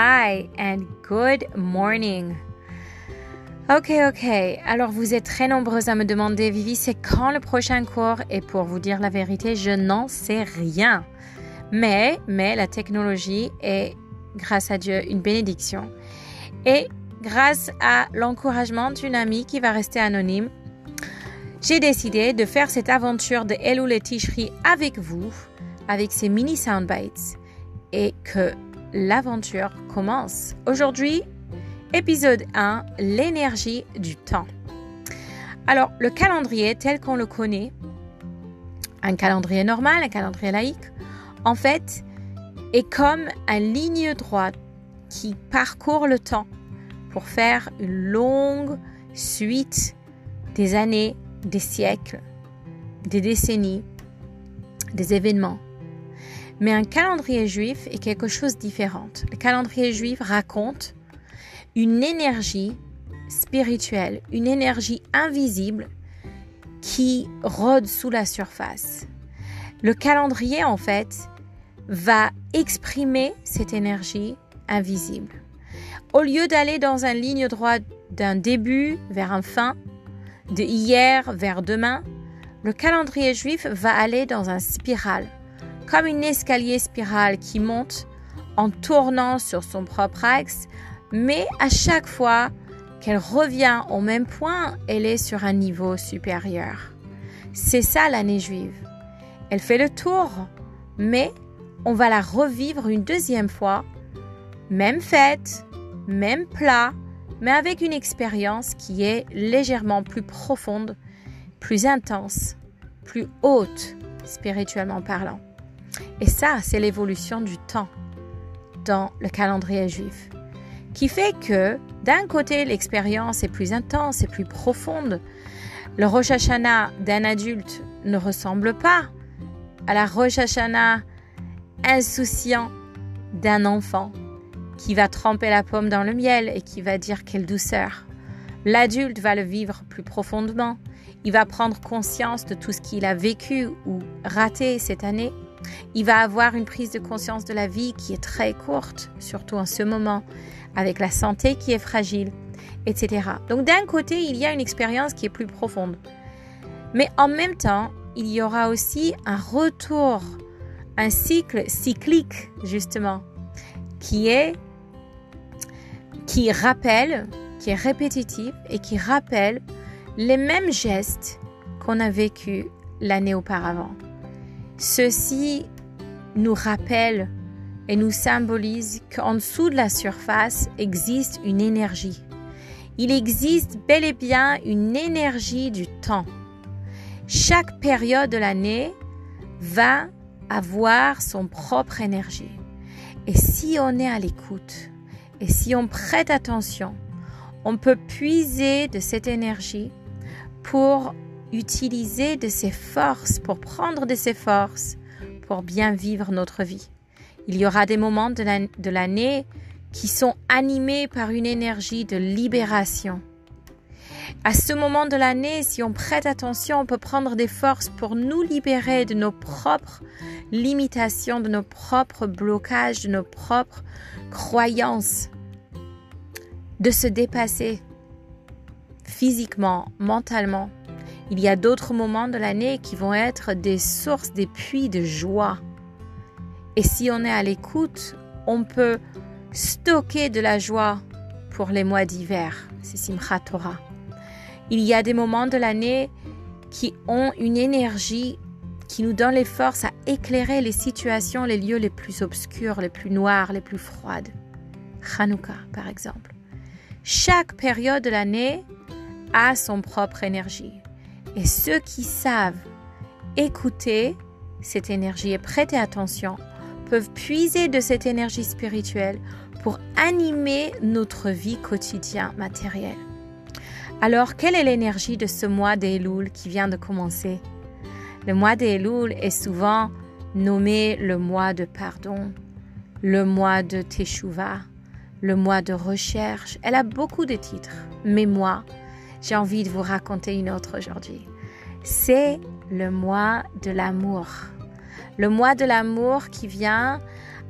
Hi and good morning. Ok, ok. Alors vous êtes très nombreuses à me demander, Vivi, c'est quand le prochain cours? Et pour vous dire la vérité, je n'en sais rien. Mais, mais la technologie est, grâce à Dieu, une bénédiction. Et grâce à l'encouragement d'une amie qui va rester anonyme, j'ai décidé de faire cette aventure de Hello les Ticheries avec vous, avec ces mini soundbites, et que l'aventure commence. Aujourd'hui, épisode 1, l'énergie du temps. Alors, le calendrier tel qu'on le connaît, un calendrier normal, un calendrier laïque, en fait, est comme une ligne droite qui parcourt le temps pour faire une longue suite des années, des siècles, des décennies, des événements. Mais un calendrier juif est quelque chose de différent. Le calendrier juif raconte une énergie spirituelle, une énergie invisible qui rôde sous la surface. Le calendrier, en fait, va exprimer cette énergie invisible. Au lieu d'aller dans une ligne droite d'un début vers un fin, de hier vers demain, le calendrier juif va aller dans un spirale comme une escalier spirale qui monte en tournant sur son propre axe, mais à chaque fois qu'elle revient au même point, elle est sur un niveau supérieur. C'est ça l'année juive. Elle fait le tour, mais on va la revivre une deuxième fois, même fête, même plat, mais avec une expérience qui est légèrement plus profonde, plus intense, plus haute spirituellement parlant. Et ça, c'est l'évolution du temps dans le calendrier juif, qui fait que d'un côté, l'expérience est plus intense et plus profonde. Le Rosh Hashanah d'un adulte ne ressemble pas à la Rosh Hashanah insouciant d'un enfant qui va tremper la pomme dans le miel et qui va dire quelle douceur. L'adulte va le vivre plus profondément. Il va prendre conscience de tout ce qu'il a vécu ou raté cette année il va avoir une prise de conscience de la vie qui est très courte, surtout en ce moment, avec la santé qui est fragile, etc. Donc d'un côté, il y a une expérience qui est plus profonde. Mais en même temps, il y aura aussi un retour, un cycle cyclique, justement, qui est qui rappelle, qui est répétitif et qui rappelle les mêmes gestes qu'on a vécu l'année auparavant. Ceci nous rappelle et nous symbolise qu'en dessous de la surface existe une énergie. Il existe bel et bien une énergie du temps. Chaque période de l'année va avoir son propre énergie. Et si on est à l'écoute et si on prête attention, on peut puiser de cette énergie pour utiliser de ses forces, pour prendre de ses forces, pour bien vivre notre vie. Il y aura des moments de l'année qui sont animés par une énergie de libération. À ce moment de l'année, si on prête attention, on peut prendre des forces pour nous libérer de nos propres limitations, de nos propres blocages, de nos propres croyances, de se dépasser physiquement, mentalement, il y a d'autres moments de l'année qui vont être des sources, des puits de joie. Et si on est à l'écoute, on peut stocker de la joie pour les mois d'hiver. C'est Simchat Torah. Il y a des moments de l'année qui ont une énergie qui nous donne les forces à éclairer les situations, les lieux les plus obscurs, les plus noirs, les plus froides. Hanouka, par exemple. Chaque période de l'année a son propre énergie. Et ceux qui savent écouter cette énergie et prêter attention peuvent puiser de cette énergie spirituelle pour animer notre vie quotidienne matérielle. Alors, quelle est l'énergie de ce mois d'Elul qui vient de commencer? Le mois d'Elul est souvent nommé le mois de pardon, le mois de Teshuvah, le mois de recherche. Elle a beaucoup de titres, mais moi, j'ai envie de vous raconter une autre aujourd'hui. C'est le mois de l'amour. Le mois de l'amour qui vient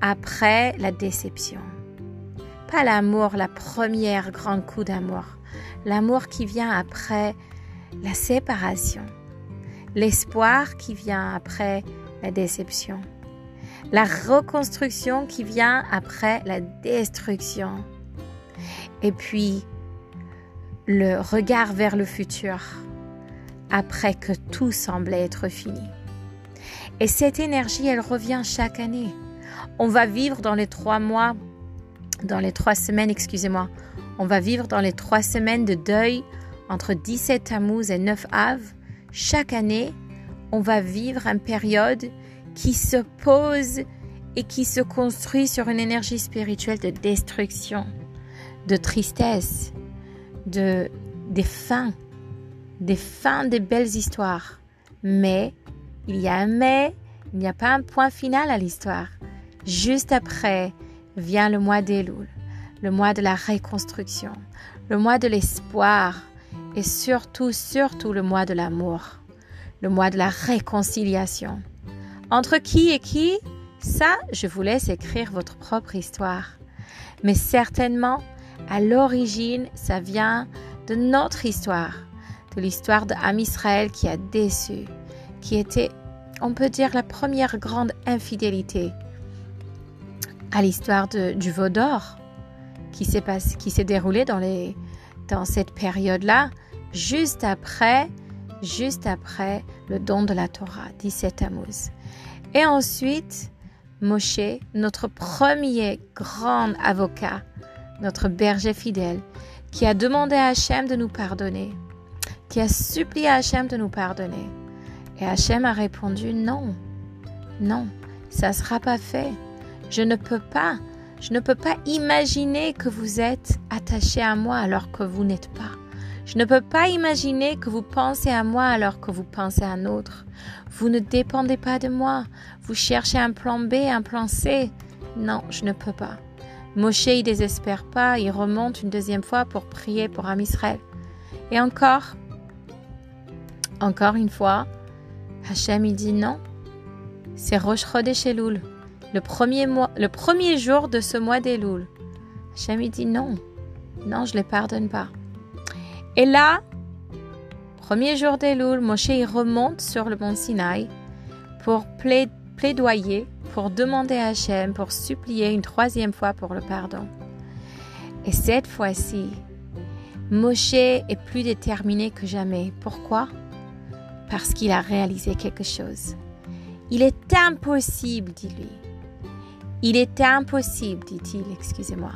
après la déception. pas l'amour, la première grand coup d'amour. L'amour qui vient après la séparation. L'espoir qui vient après la déception. La reconstruction qui vient après la destruction. Et puis, le regard vers le futur après que tout semblait être fini. Et cette énergie, elle revient chaque année. On va vivre dans les trois mois, dans les trois semaines, excusez-moi, on va vivre dans les trois semaines de deuil entre 17 Tammuz et 9 Av. Chaque année, on va vivre une période qui se pose et qui se construit sur une énergie spirituelle de destruction, de tristesse, de des fins, des fins des belles histoires. Mais il y a un mais, il n'y a pas un point final à l'histoire. Juste après vient le mois d'Elul, le mois de la reconstruction, le mois de l'espoir et surtout, surtout le mois de l'amour, le mois de la réconciliation. Entre qui et qui? Ça, je vous laisse écrire votre propre histoire. Mais certainement, à l'origine, ça vient de notre histoire, de l'histoire d'Am Israël qui a déçu, qui était, on peut dire, la première grande infidélité à l'histoire du veau d'or qui s'est qui s'est déroulé dans les dans cette période-là, juste après, juste après le don de la Torah, 17 Tammuz. Et ensuite, Moshe, notre premier grand avocat, notre berger fidèle, qui a demandé à Hachem de nous pardonner, qui a supplié à Hachem de nous pardonner. Et Hachem a répondu non, non, ça ne sera pas fait. Je ne peux pas, je ne peux pas imaginer que vous êtes attaché à moi alors que vous n'êtes pas. Je ne peux pas imaginer que vous pensez à moi alors que vous pensez à un autre. Vous ne dépendez pas de moi. Vous cherchez un plan B, un plan C. Non, je ne peux pas. Moshe, il désespère pas, il remonte une deuxième fois pour prier pour Am Israël. Et encore, encore une fois, Hachem, il dit non. C'est Rosh Chodesh Elul, le premier, mois, le premier jour de ce mois d'Elul. Hachem, il dit non. Non, je ne les pardonne pas. Et là, premier jour d'Elul, Moshe, il remonte sur le mont Sinaï pour plaidoyer pour demander à Hachem, pour supplier une troisième fois pour le pardon. Et cette fois-ci, Moshe est plus déterminé que jamais. Pourquoi? Parce qu'il a réalisé quelque chose. Il est impossible, dit-lui. Il est impossible, dit-il, excusez-moi,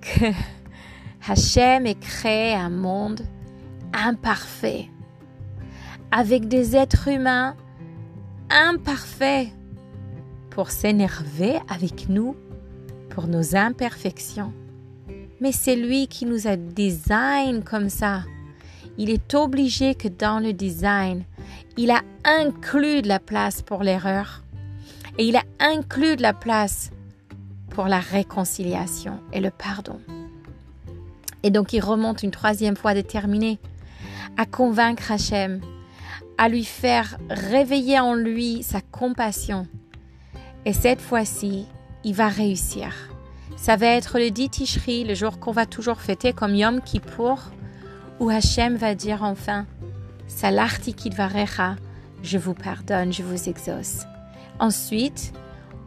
que Hachem ait créé un monde imparfait, avec des êtres humains imparfaits pour s'énerver avec nous pour nos imperfections. Mais c'est lui qui nous a design comme ça. Il est obligé que dans le design, il a inclus de la place pour l'erreur et il a inclus de la place pour la réconciliation et le pardon. Et donc il remonte une troisième fois déterminé à convaincre Hachem, à lui faire réveiller en lui sa compassion et cette fois-ci, il va réussir. Ça va être le dit Tishri, le jour qu'on va toujours fêter comme Yom Kippour, où Hachem va dire enfin Kidvarecha, je vous pardonne, je vous exauce. Ensuite,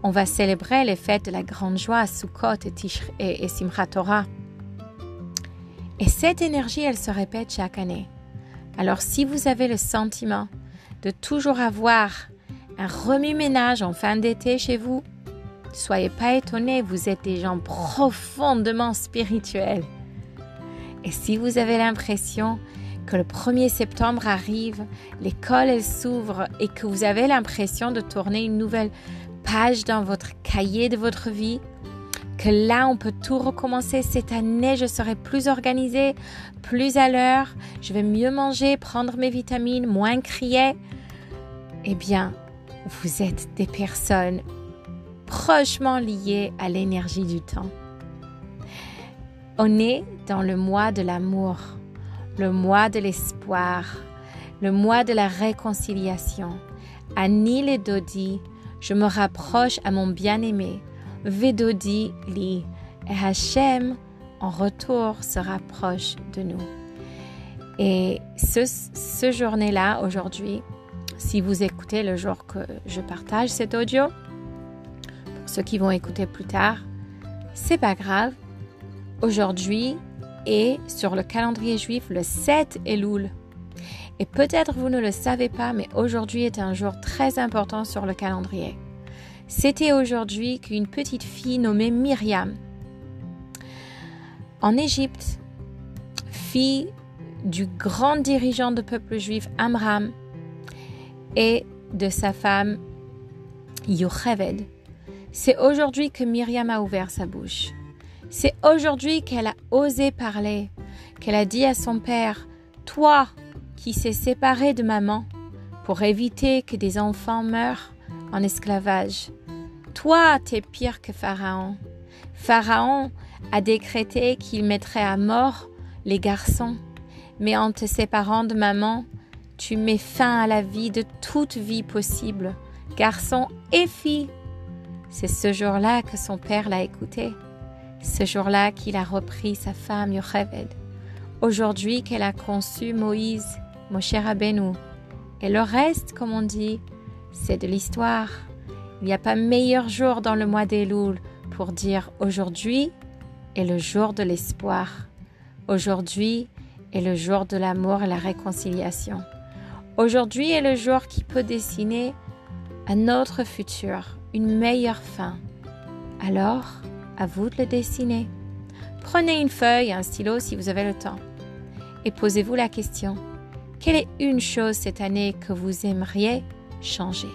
on va célébrer les fêtes de la grande joie à Sukkot et, et, et Simchat Torah. Et cette énergie, elle se répète chaque année. Alors si vous avez le sentiment de toujours avoir un remue-ménage en fin d'été chez vous, soyez pas étonnés, vous êtes des gens profondément spirituels. Et si vous avez l'impression que le 1er septembre arrive, l'école s'ouvre et que vous avez l'impression de tourner une nouvelle page dans votre cahier de votre vie, que là on peut tout recommencer cette année, je serai plus organisée, plus à l'heure, je vais mieux manger, prendre mes vitamines, moins crier, eh bien, vous êtes des personnes prochement liées à l'énergie du temps. On est dans le mois de l'amour, le mois de l'espoir, le mois de la réconciliation. À Nil et Dodi, je me rapproche à mon bien-aimé. Vedodi li, Et Hachem, en retour, se rapproche de nous. Et ce, ce journée-là, aujourd'hui, si vous écoutez le jour que je partage cet audio, pour ceux qui vont écouter plus tard, c'est pas grave. Aujourd'hui est sur le calendrier juif le 7 Elul. Et peut-être vous ne le savez pas, mais aujourd'hui est un jour très important sur le calendrier. C'était aujourd'hui qu'une petite fille nommée Myriam, en Égypte, fille du grand dirigeant du peuple juif Amram et de sa femme Yocheved, c'est aujourd'hui que Myriam a ouvert sa bouche. C'est aujourd'hui qu'elle a osé parler, qu'elle a dit à son père, Toi qui s'est séparé de maman pour éviter que des enfants meurent en esclavage, toi t'es pire que Pharaon. Pharaon a décrété qu'il mettrait à mort les garçons, mais en te séparant de maman, tu mets fin à la vie de toute vie possible, garçon et fille. C'est ce jour-là que son père l'a écouté, ce jour-là qu'il a repris sa femme Yocheved, aujourd'hui qu'elle a conçu Moïse, cher Rabbeinu. Et le reste, comme on dit, c'est de l'histoire. Il n'y a pas meilleur jour dans le mois d'Elul pour dire aujourd'hui est le jour de l'espoir. Aujourd'hui est le jour de l'amour et la réconciliation. Aujourd'hui est le jour qui peut dessiner un autre futur, une meilleure fin. Alors, à vous de le dessiner. Prenez une feuille un stylo si vous avez le temps et posez-vous la question, quelle est une chose cette année que vous aimeriez changer?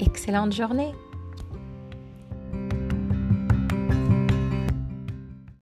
Excellente journée